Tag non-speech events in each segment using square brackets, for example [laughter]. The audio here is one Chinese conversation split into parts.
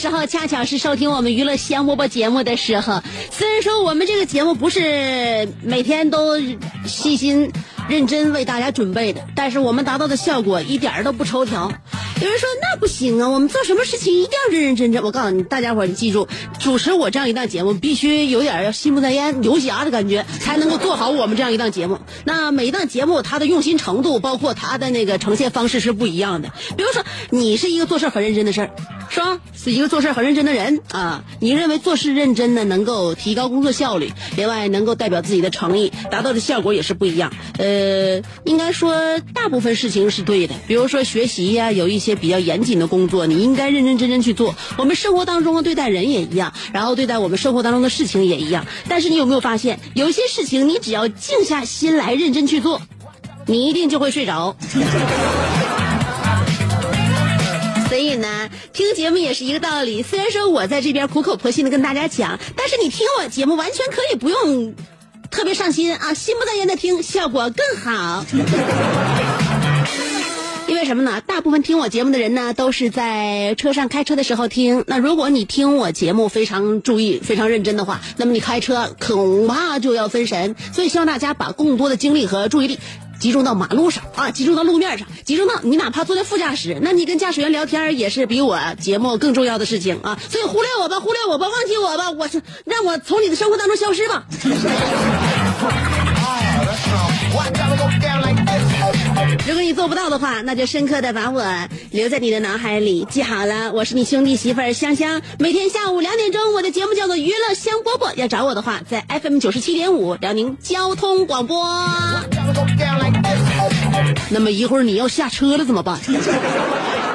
时候，恰巧是收听我们娱乐香饽饽节目的时候。虽然说我们这个节目不是每天都细心认真为大家准备的，但是我们达到的效果一点都不抽条。有人说那不行啊，我们做什么事情一定要认认真真。我告诉你，大家伙儿，你记住，主持我这样一档节目，必须有点儿要心不在焉、游侠的感觉，才能够做好我们这样一档节目。那每一档节目它的用心程度，包括它的那个呈现方式是不一样的。比如说，你是一个做事很认真的事儿，是吧？是一个做事很认真的人啊。你认为做事认真呢，能够提高工作效率，另外能够代表自己的诚意，达到的效果也是不一样。呃，应该说大部分事情是对的，比如说学习呀、有一些比较严谨的工作，你应该认认真真去做。我们生活当中对待人也一样，然后对待我们生活当中的事情也一样。但是你有没有发现，有些事情你只要静下心来认真去做，你一定就会睡着。所以呢，听节目也是一个道理。虽然说我在这边苦口婆心的跟大家讲，但是你听我节目完全可以不用特别上心啊，心不在焉的听，效果更好。什么呢？大部分听我节目的人呢，都是在车上开车的时候听。那如果你听我节目非常注意、非常认真的话，那么你开车恐怕就要分神。所以希望大家把更多的精力和注意力。集中到马路上啊，集中到路面上，集中到你哪怕坐在副驾驶，那你跟驾驶员聊天也是比我节目更重要的事情啊。所以忽略我吧，忽略我吧，忘记我吧，我是让我从你的生活当中消失吧。如果你做不到的话，那就深刻的把我留在你的脑海里，记好了，我是你兄弟媳妇儿香香。每天下午两点钟，我的节目叫做《娱乐香饽饽》，要找我的话，在 FM 九十七点五辽宁交通广播。那么一会儿你要下车了怎么办？[laughs]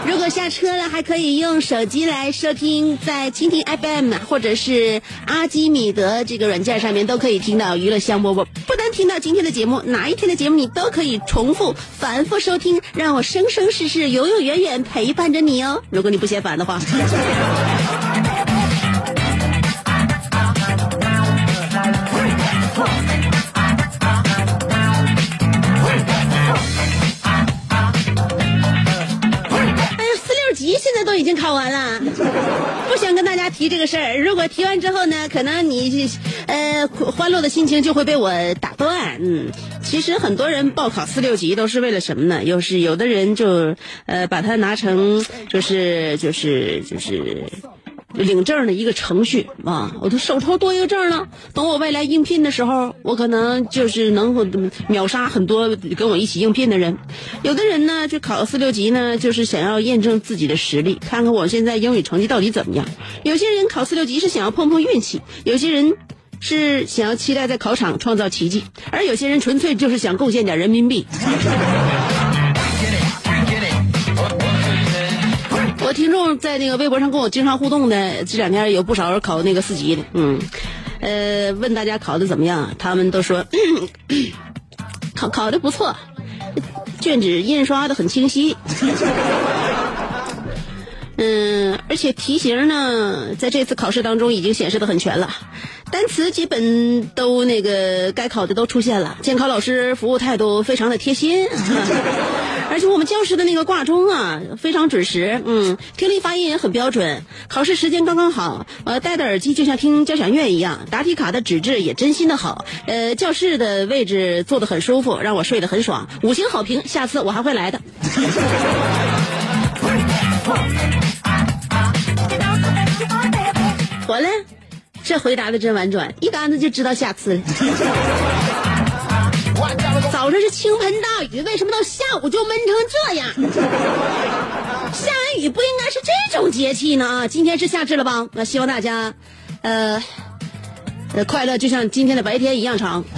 如果下车了，还可以用手机来收听，在蜻蜓 FM 或者是阿基米德这个软件上面都可以听到娱乐香饽饽。不单听到今天的节目，哪一天的节目你都可以重复、反复收听，让我生生世世、永永远远陪伴着你哦。如果你不嫌烦的话。哎呀，四六级现在都已经考完了，不想跟大家提这个事儿。如果提完之后呢，可能你呃欢乐的心情就会被我打断。嗯，其实很多人报考四六级都是为了什么呢？又是有的人就呃把它拿成就是就是就是。领证的一个程序啊，我都手头多一个证了。等我未来应聘的时候，我可能就是能秒杀很多跟我一起应聘的人。有的人呢，去考四六级呢，就是想要验证自己的实力，看看我现在英语成绩到底怎么样。有些人考四六级是想要碰碰运气，有些人是想要期待在考场创造奇迹，而有些人纯粹就是想贡献点人民币。我听众在那个微博上跟我经常互动的，这两天有不少人考那个四级的，嗯，呃，问大家考的怎么样，他们都说、[coughs] 考考的不错，卷纸印刷的很清晰，嗯，而且题型呢，在这次考试当中已经显示的很全了，单词基本都那个该考的都出现了，监考老师服务态度非常的贴心。[laughs] 而且我们教室的那个挂钟啊，非常准时，嗯，听力发音也很标准，考试时间刚刚好，呃，戴的耳机就像听交响乐一样，答题卡的纸质也真心的好，呃，教室的位置坐得很舒服，让我睡得很爽，五星好评，下次我还会来的。[laughs] 完了，这回答的真婉转，一竿子就知道下次了。[laughs] 早上是倾盆大雨，为什么到下午就闷成这样？下完雨不应该是这种节气呢啊！今天是夏至了吧？那希望大家，呃，呃，快乐就像今天的白天一样长。[laughs]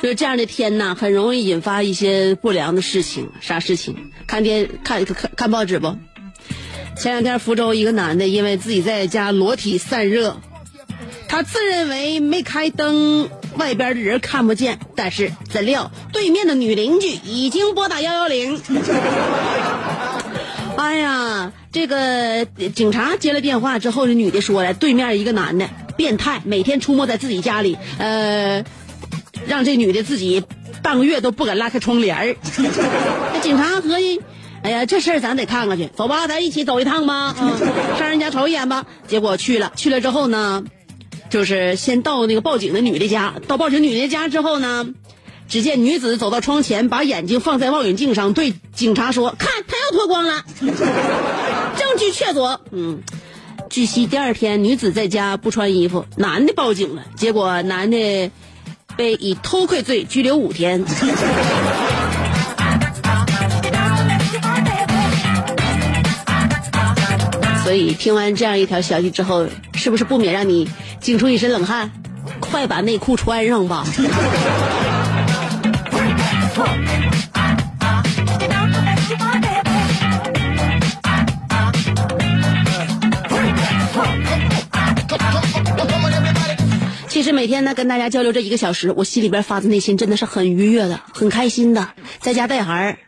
就是这样的天呐，很容易引发一些不良的事情。啥事情？看电看看看报纸不？前两天福州一个男的因为自己在家裸体散热，他自认为没开灯，外边的人看不见。但是怎料对面的女邻居已经拨打幺幺零。[laughs] 哎呀，这个警察接了电话之后，这女的说了，对面一个男的变态，每天出没在自己家里，呃，让这女的自己半个月都不敢拉开窗帘儿。[laughs] 那警察合计。哎呀，这事儿咱得看看去，走吧，咱一起走一趟吧，啊，[laughs] 上人家瞅一眼吧。结果去了，去了之后呢，就是先到那个报警的女的家。到报警女的家之后呢，只见女子走到窗前，把眼睛放在望远镜上，对警察说：“看，她又脱光了，[laughs] 证据确凿。”嗯，据悉第二天女子在家不穿衣服，男的报警了，结果男的被以偷窥罪拘留五天。[laughs] 所以听完这样一条消息之后，是不是不免让你惊出一身冷汗？快把内裤穿上吧！其实每天呢跟大家交流这一个小时，我心里边发自内心真的是很愉悦的，很开心的。在家带孩儿，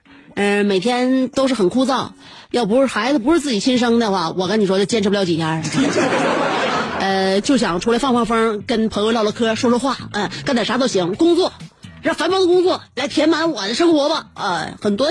嗯，每天都是很枯燥。要不是孩子不是自己亲生的话，我跟你说，就坚持不了几天。[laughs] 呃，就想出来放放风，跟朋友唠唠嗑，说说话，嗯，干点啥都行。工作，让繁忙的工作来填满我的生活吧。呃，很多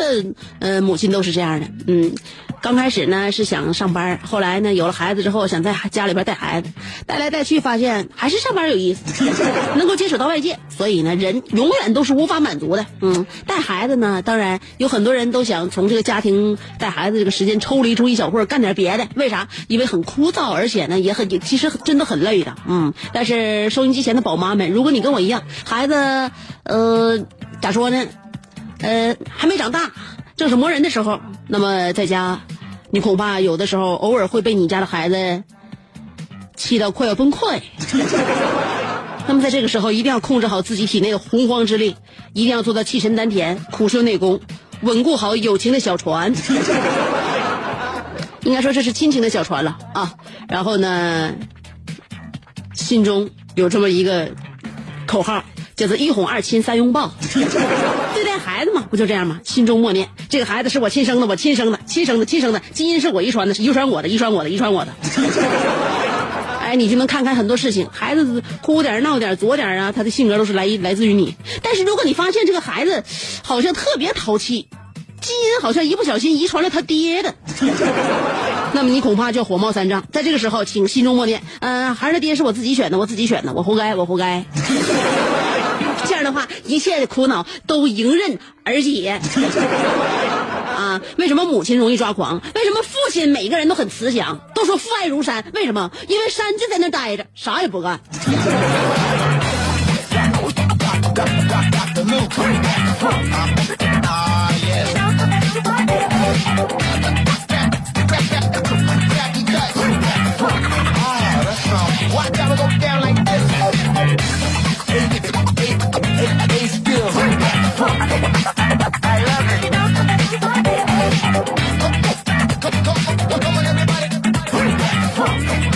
呃母亲都是这样的，嗯。刚开始呢是想上班，后来呢有了孩子之后想在家里边带孩子，带来带去发现还是上班有意思，[laughs] 能够接触到外界，所以呢人永远都是无法满足的。嗯，带孩子呢，当然有很多人都想从这个家庭带孩子这个时间抽离出一小会儿干点别的，为啥？因为很枯燥，而且呢也很其实真的很累的。嗯，但是收音机前的宝妈们，如果你跟我一样，孩子呃咋说呢？呃还没长大。正是磨人的时候，那么在家，你恐怕有的时候偶尔会被你家的孩子气到快要崩溃。[laughs] 那么在这个时候，一定要控制好自己体内的洪荒之力，一定要做到气沉丹田、苦修内功，稳固好友情的小船。[laughs] 应该说这是亲情的小船了啊。然后呢，心中有这么一个口号。叫做一哄二亲三拥抱，[laughs] 对待孩子嘛，不就这样吗？心中默念：这个孩子是我亲生的，我亲生的，亲生的，亲生的，基因是我遗传的，是遗传我的，遗传我的，遗传我的。[laughs] 哎，你就能看看很多事情，孩子哭点闹点作点啊，他的性格都是来来自于你。但是如果你发现这个孩子好像特别淘气，基因好像一不小心遗传了他爹的，[laughs] 那么你恐怕就火冒三丈。在这个时候，请心中默念：嗯，孩子爹是我自己选的，我自己选的，我活该，我活该。的话，一切的苦恼都迎刃而解。啊，为什么母亲容易抓狂？为什么父亲每个人都很慈祥？都说父爱如山，为什么？因为山就在那待着，啥也不干。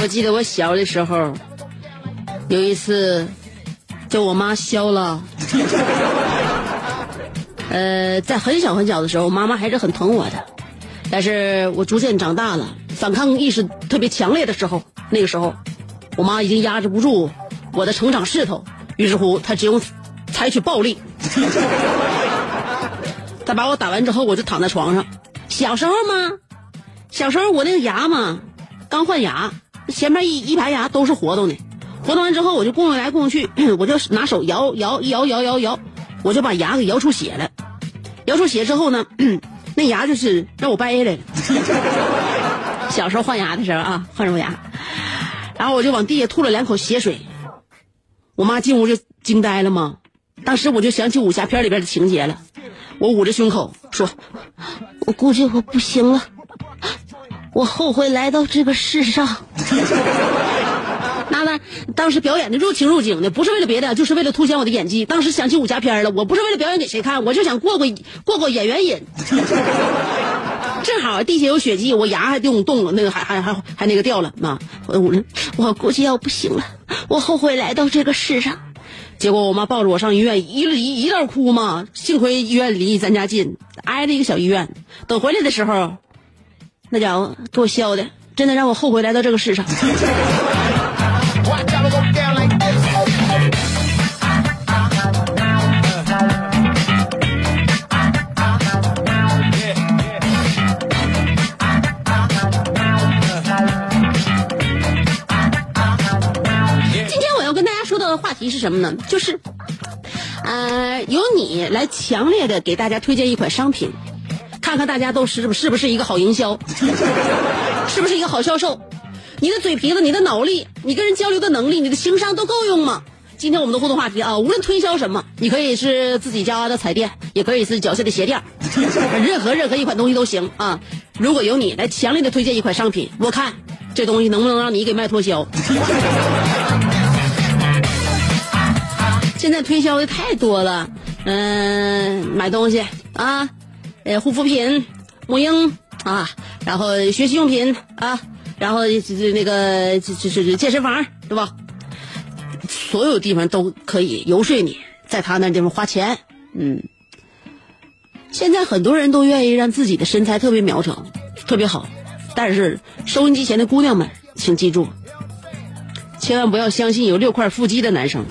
我记得我小的时候，有一次，就我妈削了。呃，在很小很小的时候，妈妈还是很疼我的。但是我逐渐长大了，反抗意识特别强烈的时候，那个时候，我妈已经压制不住我的成长势头，于是乎，她只用采取暴力。他把我打完之后，我就躺在床上。小时候嘛，小时候我那个牙嘛，刚换牙，前面一一排牙都是活动的，活动完之后我就供来供去，[clears throat] 我就拿手摇摇一摇摇摇摇，我就把牙给摇出血了。摇出血之后呢，[clears throat] 那牙就是让我掰下来了。[laughs] 小时候换牙的时候啊，换什么牙？然后我就往地下吐了两口血水，我妈进屋就惊呆了嘛。当时我就想起武侠片里边的情节了，我捂着胸口说：“我估计我不行了，我后悔来到这个世上。”那呢，当时表演的入情入景的，不是为了别的，就是为了凸显我的演技。当时想起武侠片了，我不是为了表演给谁看，我就想过过过过演员瘾。正好地下有血迹，我牙还动动了，那个还还还还那个掉了啊！我我我估计要不行了，我后悔来到这个世上。结果我妈抱着我上医院，一一一道哭嘛。幸亏医院离咱家近，挨着一个小医院。等回来的时候，那家伙给我削的，真的让我后悔来到这个世上。题是什么呢？就是，呃，由你来强烈的给大家推荐一款商品，看看大家都是是不是一个好营销，[laughs] 是不是一个好销售？你的嘴皮子、你的脑力、你跟人交流的能力、你的情商都够用吗？今天我们的互动话题啊，无论推销什么，你可以是自己家的彩电，也可以是脚下的鞋垫，任何任何一款东西都行啊。如果由你来强烈的推荐一款商品，我看这东西能不能让你给卖脱销。现在推销的太多了，嗯、买东西啊，呃，护肤品、母婴啊，然后学习用品啊，然后这这那个这这这健身房对吧？所有地方都可以游说你，在他那地方花钱，嗯。现在很多人都愿意让自己的身材特别苗条，特别好，但是收音机前的姑娘们，请记住，千万不要相信有六块腹肌的男生。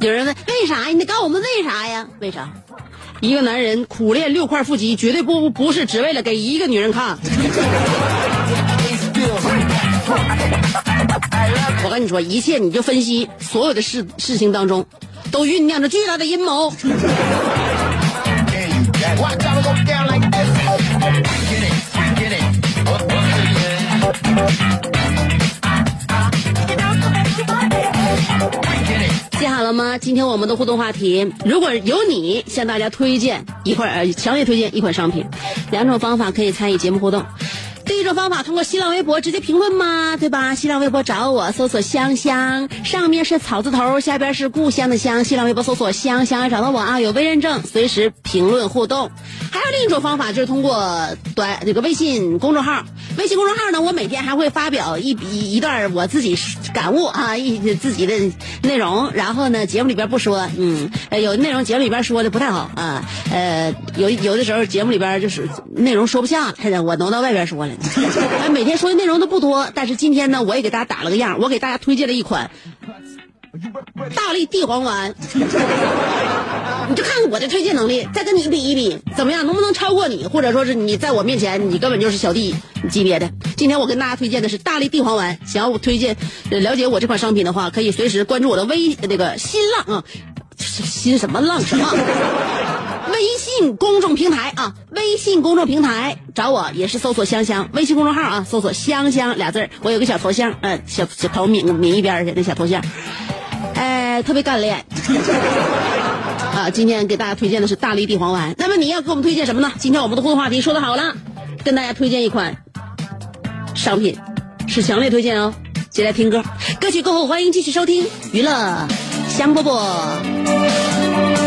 有人问为啥呀？你得告诉我们为啥呀？为啥？一个男人苦练六块腹肌，绝对不不是只为了给一个女人看。我跟你说，一切你就分析所有的事事情当中，都酝酿着巨大的阴谋。记好了吗？今天我们的互动话题，如果有你向大家推荐一块呃，强烈推荐一款商品，两种方法可以参与节目互动。第一种方法，通过新浪微博直接评论嘛，对吧？新浪微博找我，搜索香香，上面是草字头，下边是故乡的乡。新浪微博搜索香香，找到我啊，有微认证，随时评论互动。还有另一种方法，就是通过短这个微信公众号。微信公众号呢，我每天还会发表一一一段我自己感悟啊，一自己的内容。然后呢，节目里边不说，嗯，呃有内容节目里边说的不太好啊，呃，有有的时候节目里边就是内容说不下了，我挪到外边说了。[laughs] 每天说的内容都不多，但是今天呢，我也给大家打了个样，我给大家推荐了一款大力地黄丸。你就看看我的推荐能力，再跟你比一比，怎么样？能不能超过你？或者说是你在我面前，你根本就是小弟级别的。今天我跟大家推荐的是大力地黄丸。想要我推荐、了解我这款商品的话，可以随时关注我的微那个新浪啊，新什么浪什么。微信公众平台啊，微信公众平台找我也是搜索香香，微信公众号啊，搜索香香俩字儿我有个小头像，嗯、小小头抿抿一边去那小头像，哎，特别干练。[laughs] 啊，今天给大家推荐的是大力地黄丸。那么你要给我们推荐什么呢？今天我们的互动话题说的好了，跟大家推荐一款商品，是强烈推荐哦。接下来听歌，歌曲过后欢迎继续收听娱乐香饽饽。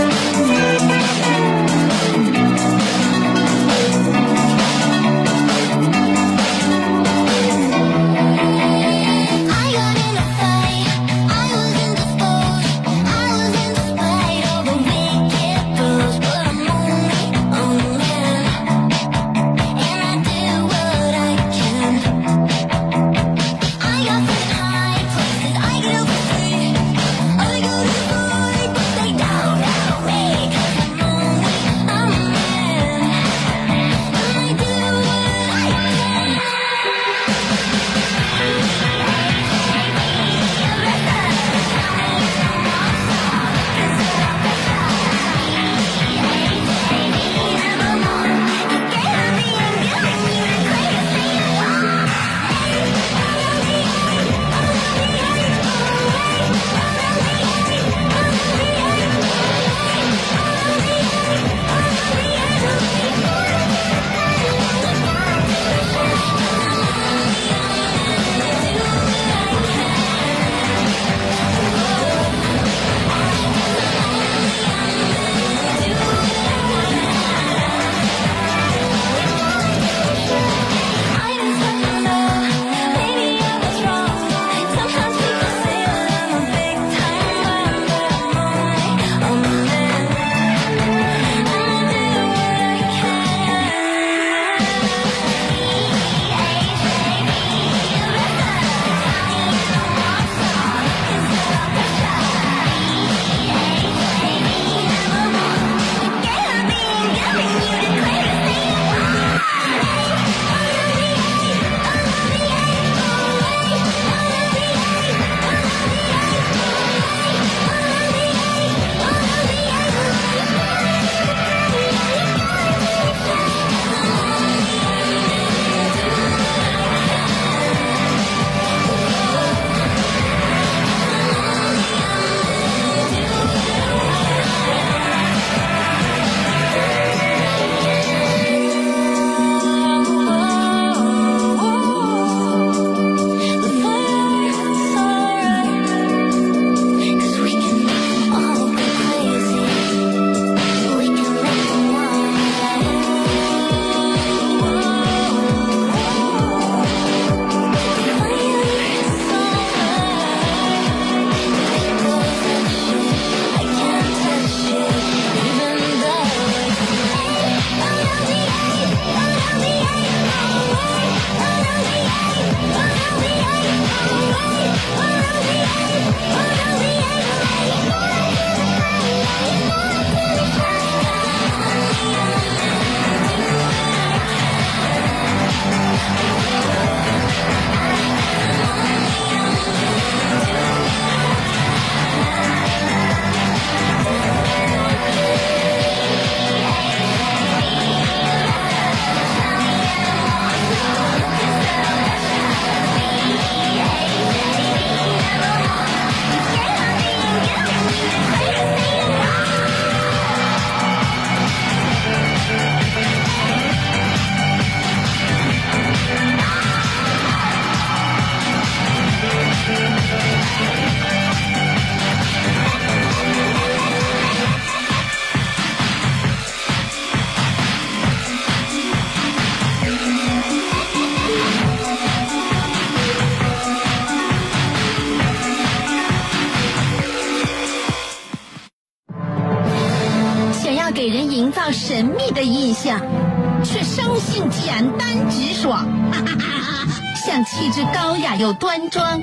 又端庄，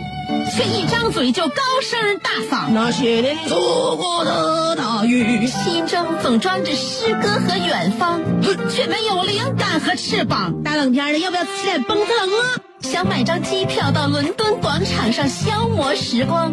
却一张嘴就高声大嗓。那些年错过的大雨，心中总装着诗歌和远方，却没有灵感和翅膀。大冷天的，要不要吃点蹦特冷啊？想买张机票到伦敦广场上消磨时光，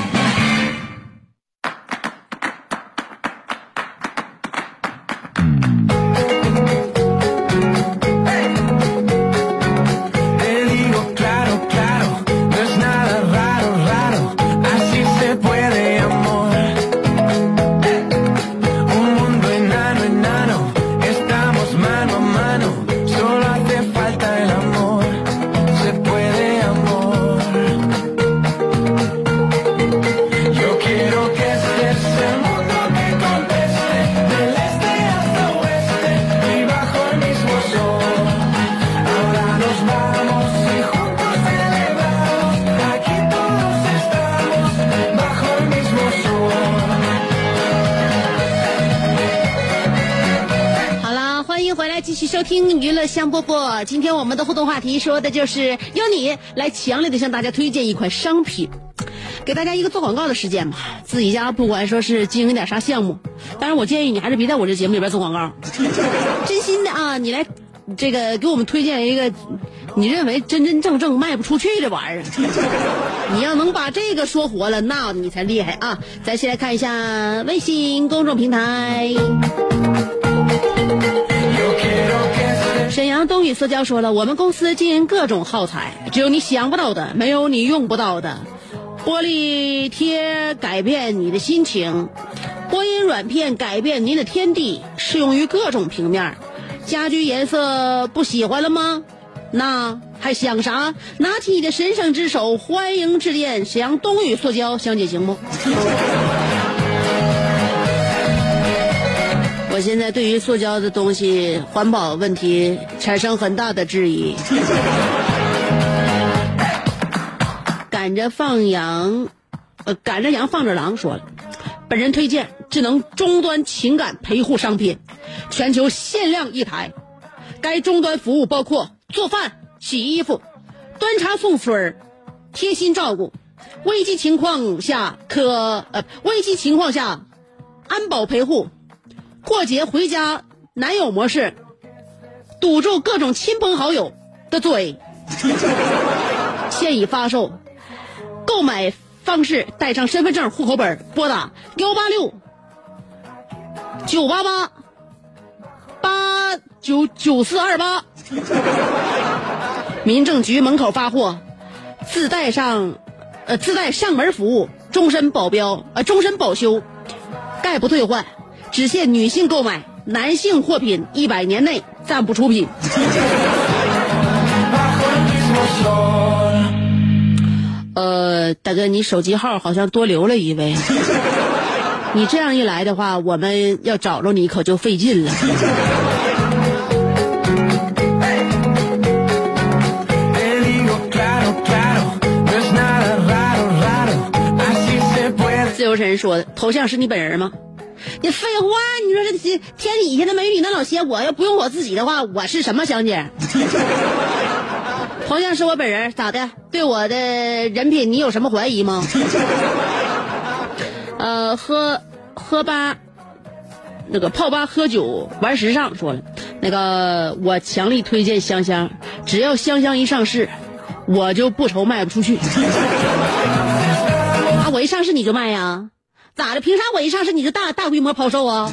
收听娱乐香饽饽。今天我们的互动话题说的就是由你来强烈的向大家推荐一款商品，给大家一个做广告的时间吧。自己家不管说是经营点啥项目，当然我建议你还是别在我这节目里边做广告，真心的啊，你来这个给我们推荐一个你认为真真正正卖不出去的玩意儿。你要能把这个说活了，那你才厉害啊！咱先来看一下微信公众平台。沈阳东宇塑胶说了，我们公司经营各种耗材，只有你想不到的，没有你用不到的。玻璃贴改变你的心情，播音软片改变您的天地，适用于各种平面。家居颜色不喜欢了吗？那还想啥？拿起你的神圣之手，欢迎致电沈阳东宇塑胶，小姐行不？我现在对于塑胶的东西环保问题产生很大的质疑。赶着放羊，呃，赶着羊放着狼说了，本人推荐智能终端情感陪护商品，全球限量一台。该终端服务包括做饭、洗衣服、端茶送水贴心照顾。危机情况下可呃，危机情况下安保陪护。过节回家男友模式，堵住各种亲朋好友的嘴。[laughs] 现已发售，购买方式带上身份证、户口本，拨打幺八六九八八八九九四二八，民政局门口发货，自带上呃自带上门服务，终身保镖呃终身保修，概不退换。只限女性购买，男性货品一百年内暂不出品。[laughs] 呃，大哥，你手机号好像多留了一位，[laughs] 你这样一来的话，我们要找着你可就费劲了。自由神说的，头像是你本人吗？你废话，你说这天底下的美女那老些，我要不用我自己的话，我是什么香姐？[laughs] 黄酱是我本人，咋的？对我的人品你有什么怀疑吗？[laughs] 呃，喝喝吧，那个泡吧喝酒玩时尚说了，那个我强力推荐香香，只要香香一上市，我就不愁卖不出去。[laughs] 啊，我一上市你就卖呀？咋的？凭啥我一上市你就大大规模抛售啊？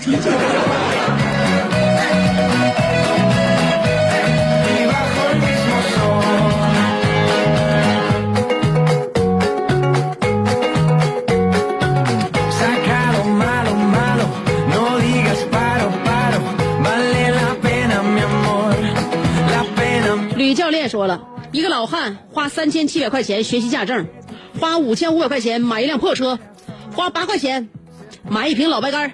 吕教练说了一个老汉花三千七百块钱学习驾证花五千五百块钱买一辆破车花八块钱买一瓶老白干，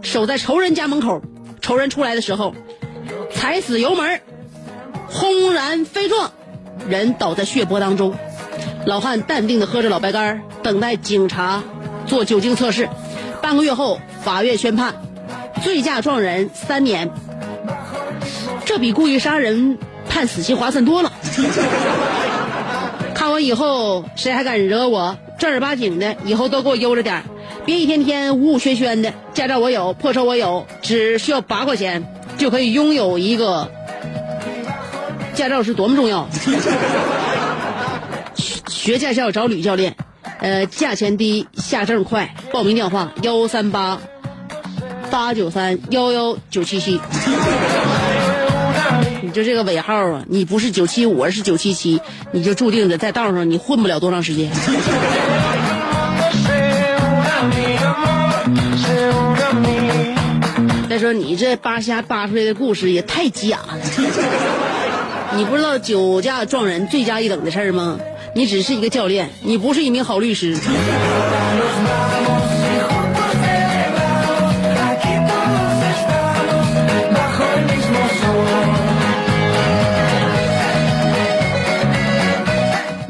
守在仇人家门口，仇人出来的时候，踩死油门，轰然飞撞，人倒在血泊当中。老汉淡定地喝着老白干，等待警察做酒精测试。半个月后，法院宣判，醉驾撞人三年，这比故意杀人判死刑划算多了。[laughs] 看完以后，谁还敢惹我？正儿八经的，以后都给我悠着点别一天天呜呜喧喧的。驾照我有，破车我有，只需要八块钱就可以拥有一个驾照，是多么重要！[laughs] 学驾校找吕教练，呃，价钱低，下证快。报名电话：幺三八八九三幺幺九七七。你就这个尾号啊，你不是九七五，而是九七七，你就注定着在道上你混不了多长时间。再说你这扒瞎扒出来的故事也太假了，你不知道酒驾撞人罪加一等的事儿吗？你只是一个教练，你不是一名好律师。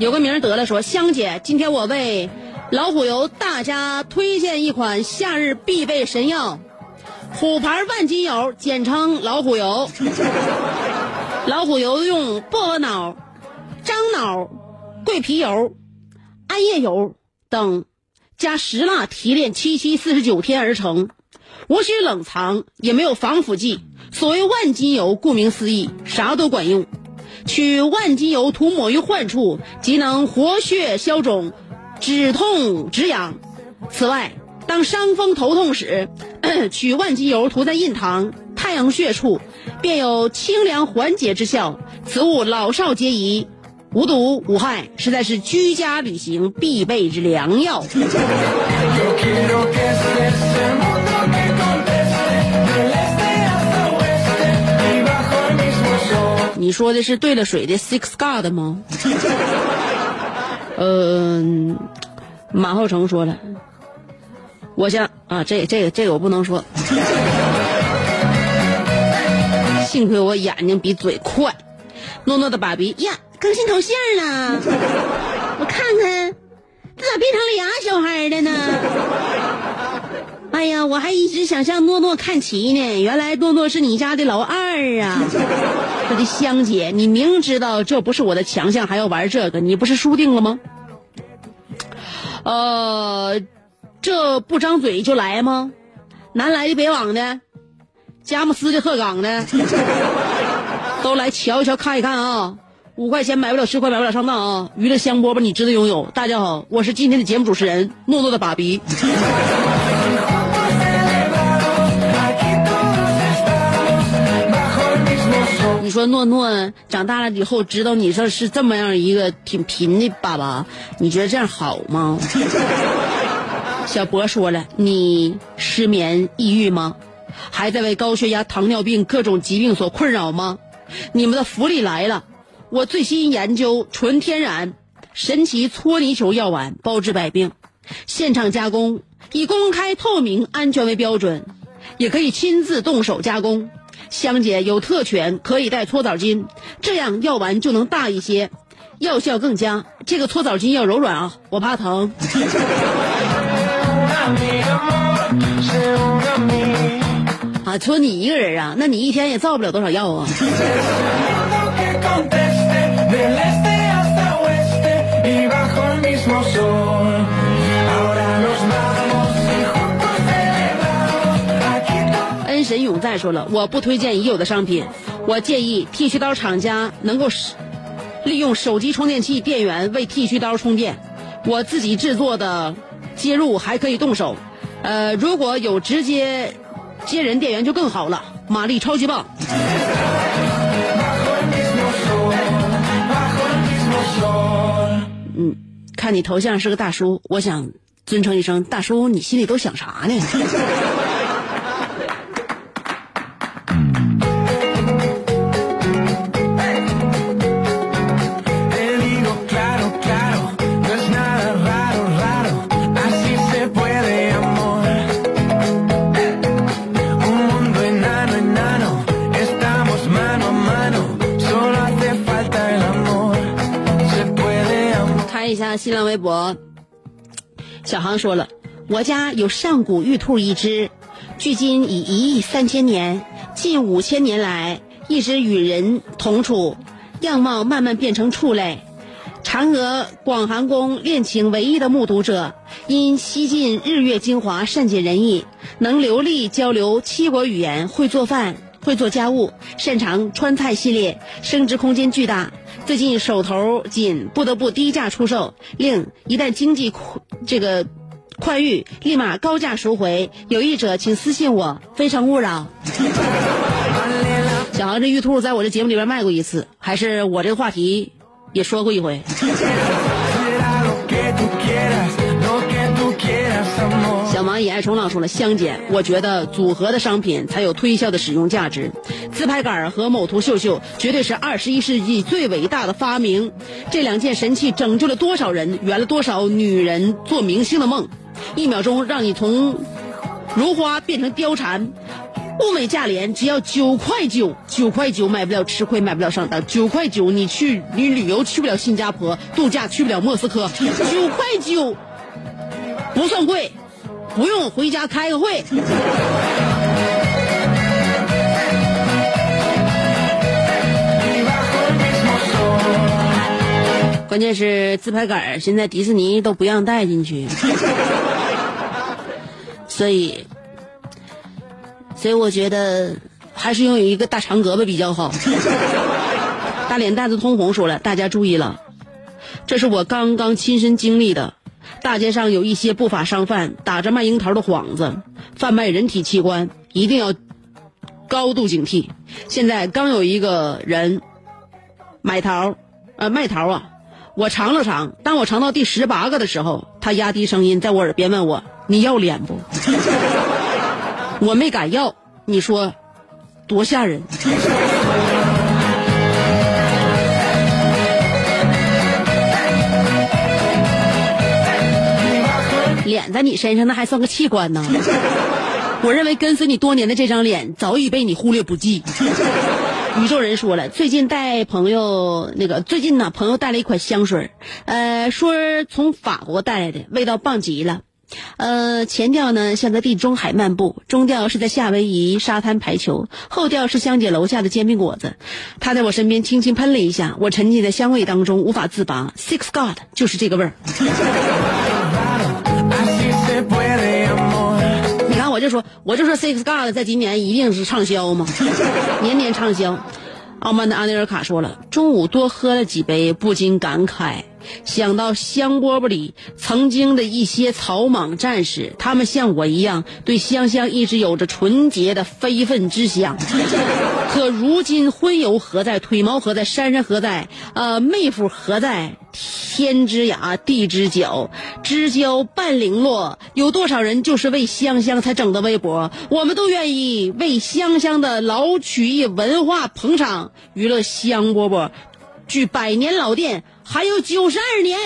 有个名儿得了说，香姐，今天我为老虎油大家推荐一款夏日必备神药——虎牌万金油，简称老虎油。老虎油用薄荷脑、樟脑、桂皮油、桉叶油等加石蜡提炼七七四十九天而成，无需冷藏，也没有防腐剂。所谓万金油，顾名思义，啥都管用。取万金油涂抹于患处，即能活血消肿、止痛止痒。此外，当伤风头痛时，[coughs] 取万金油涂在印堂、太阳穴处，便有清凉缓解之效。此物老少皆宜，无毒无害，实在是居家旅行必备之良药。你说的是兑了水的 Six God 吗？[laughs] 嗯、马浩成说了，我想啊，这这个这个我不能说，幸亏我眼睛比嘴快。诺诺的爸比呀，更新头像了，我看看，这咋变成俩小孩的呢？哎呀，我还一直想向诺诺看齐呢，原来诺诺是你家的老二啊！我 [laughs] 的香姐，你明知道这不是我的强项，还要玩这个，你不是输定了吗？呃，这不张嘴就来吗？南来的北往的，佳木斯的鹤岗的，[laughs] 都来瞧一瞧看一看啊！五块钱买不了十块买不了上当啊！娱乐香饽饽你值得拥有。大家好，我是今天的节目主持人诺诺的爸比。[laughs] 你说诺诺长大了以后知道你说是这么样一个挺贫的爸爸，你觉得这样好吗？[laughs] 小博说了，你失眠抑郁吗？还在为高血压、糖尿病各种疾病所困扰吗？你们的福利来了！我最新研究纯天然神奇搓泥球药丸，包治百病，现场加工，以公开、透明、安全为标准，也可以亲自动手加工。香姐有特权可以带搓澡巾。这样药丸就能大一些。药效更佳这个搓澡巾要柔软啊我怕疼。啊搓你一个人啊那你一天也造不了多少药啊。神永在说了，我不推荐已有的商品，我建议剃须刀厂家能够使利用手机充电器电源为剃须刀充电。我自己制作的接入还可以动手，呃，如果有直接接人电源就更好了，马力超级棒。嗯看你头像是个大叔，我想尊称一声大叔，你心里都想啥呢？看一下新浪微博，小航说了，我家有上古玉兔一只，距今已一亿三千年，近五千年来一直与人同处，样貌慢慢变成畜类。嫦娥广寒宫恋情唯一的目睹者，因吸尽日月精华，善解人意，能流利交流七国语言，会做饭，会做家务，擅长川菜系列，升值空间巨大。最近手头紧，不得不低价出售，令一旦经济这个宽裕，立马高价赎回。有意者请私信我，非诚勿扰。[laughs] 小航这玉兔在我这节目里边卖过一次，还是我这个话题也说过一回。小蚂蚁爱冲浪说了，香姐，我觉得组合的商品才有推销的使用价值。自拍杆和某图秀秀绝对是二十一世纪最伟大的发明，这两件神器拯救了多少人，圆了多少女人做明星的梦，一秒钟让你从如花变成貂蝉。物美价廉，只要九块九，九块九买不了吃亏，买不了上当。九块九，你去你旅游去不了新加坡，度假去不了莫斯科。九块九不算贵，不用回家开个会。关键是自拍杆现在迪士尼都不让带进去，[laughs] 所以，所以我觉得还是拥有一个大长胳膊比较好。大脸蛋子通红说了，大家注意了，这是我刚刚亲身经历的。大街上有一些不法商贩打着卖樱桃的幌子，贩卖人体器官，一定要高度警惕。现在刚有一个人买桃，呃，卖桃啊，我尝了尝，当我尝到第十八个的时候，他压低声音在我耳边问我：“你要脸不？”我没敢要，你说多吓人？脸在你身上，那还算个器官呢？[laughs] 我认为跟随你多年的这张脸早已被你忽略不计。[laughs] 宇宙人说了，最近带朋友那个最近呢，朋友带了一款香水，呃，说从法国带来的，味道棒极了。呃，前调呢像在地中海漫步，中调是在夏威夷沙滩排球，后调是香姐楼下的煎饼果子。他在我身边轻轻喷了一下，我沉浸在香味当中无法自拔。Six God 就是这个味儿。我就说，我就说 Six God 在今年一定是畅销嘛，年年畅销。傲慢的阿内尔卡说了，中午多喝了几杯，不禁感慨，想到香饽饽里曾经的一些草莽战士，他们像我一样，对香香一直有着纯洁的非分之想。[laughs] 可如今荤油何在？腿毛何在？山山何在？呃，妹夫何在？天之涯，地之角，知交半零落。有多少人就是为香香才整的微博？我们都愿意为香香的老曲艺文化捧场，娱乐香饽饽。据百年老店还有九十二年。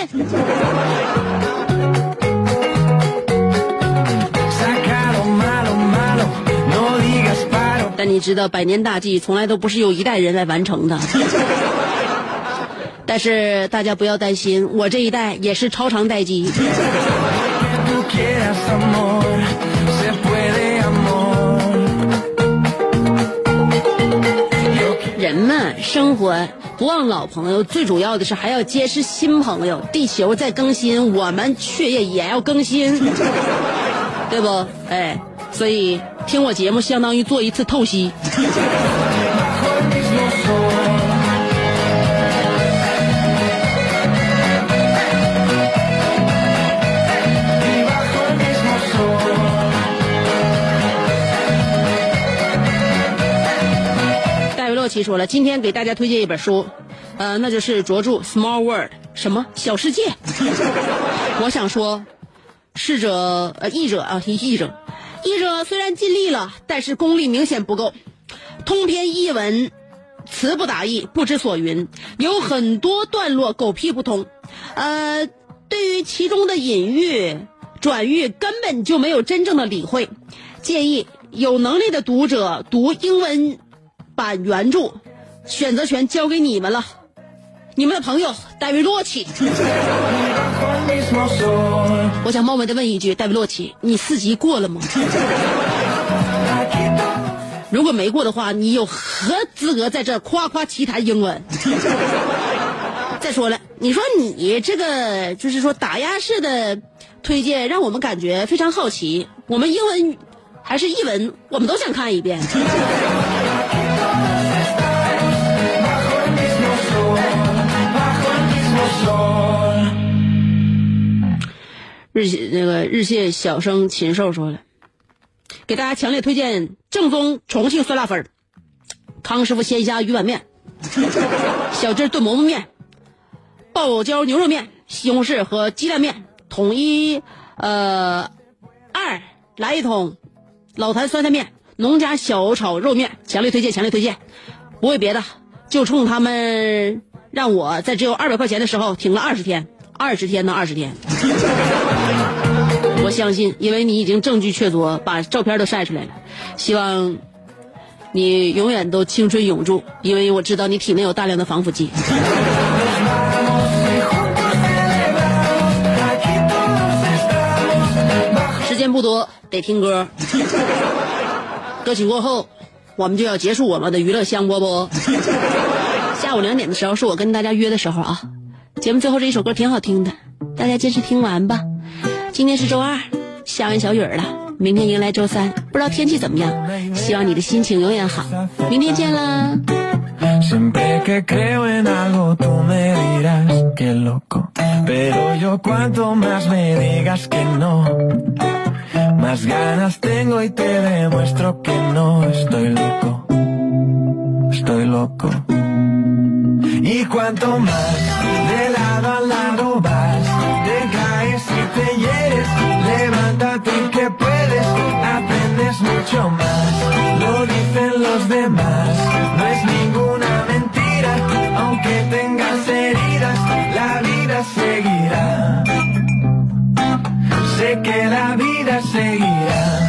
但你知道，百年大计从来都不是由一代人来完成的。[laughs] 但是大家不要担心，我这一代也是超长待机。[laughs] 生活不忘老朋友，最主要的是还要结识新朋友。地球在更新，我们血液也要更新，[laughs] 对不？哎，所以听我节目相当于做一次透析。洛奇说了，今天给大家推荐一本书，呃，那就是卓著《Small World》，什么小世界。[laughs] 我想说，逝者呃译者啊，译者，译者虽然尽力了，但是功力明显不够，通篇译文词不达意，不知所云，有很多段落狗屁不通，呃，对于其中的隐喻、转喻根本就没有真正的理会。建议有能力的读者读英文把原著，选择权交给你们了。你们的朋友戴维洛奇，我想冒昧的问一句，戴维洛奇，你四级过了吗？如果没过的话，你有何资格在这夸夸其谈英文？[laughs] 再说了，你说你这个就是说打压式的推荐，让我们感觉非常好奇。我们英文还是译文，我们都想看一遍。日那个日谢小生禽兽说了，给大家强烈推荐正宗重庆酸辣粉康师傅鲜虾鱼板面，小鸡炖蘑菇面，爆椒牛肉面，西红柿和鸡蛋面，统一呃二来一桶老坛酸菜面，农家小炒肉面，强烈推荐，强烈推荐，不为别的，就冲他们让我在只有二百块钱的时候挺了二十天，二十天呢，二十天。[laughs] 我相信，因为你已经证据确凿，把照片都晒出来了。希望你永远都青春永驻，因为我知道你体内有大量的防腐剂。[laughs] 时间不多，得听歌。歌曲过后，我们就要结束我们的娱乐香饽饽。下午两点的时候是我跟大家约的时候啊。节目最后这一首歌挺好听的，大家坚持听完吧。今天是周二，下完小雨儿了，明天迎来周三，不知道天气怎么样。希望你的心情永远好，明天见啦。Siempre que creo en algo tú me dirás que loco. Pero yo cuanto más me digas que no, más ganas tengo y te demuestro que no estoy loco. Estoy loco. Y cuanto más de lado a lado vas, te caes y te hieres, levántate que puedes, aprendes mucho más, lo dicen los demás, no es ninguna mentira, aunque tengas heridas, la vida seguirá. Sé que la vida seguirá.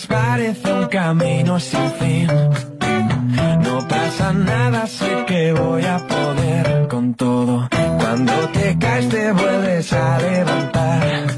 Parece un camino sin fin. No pasa nada, sé que voy a poder con todo. Cuando te caes te vuelves a levantar.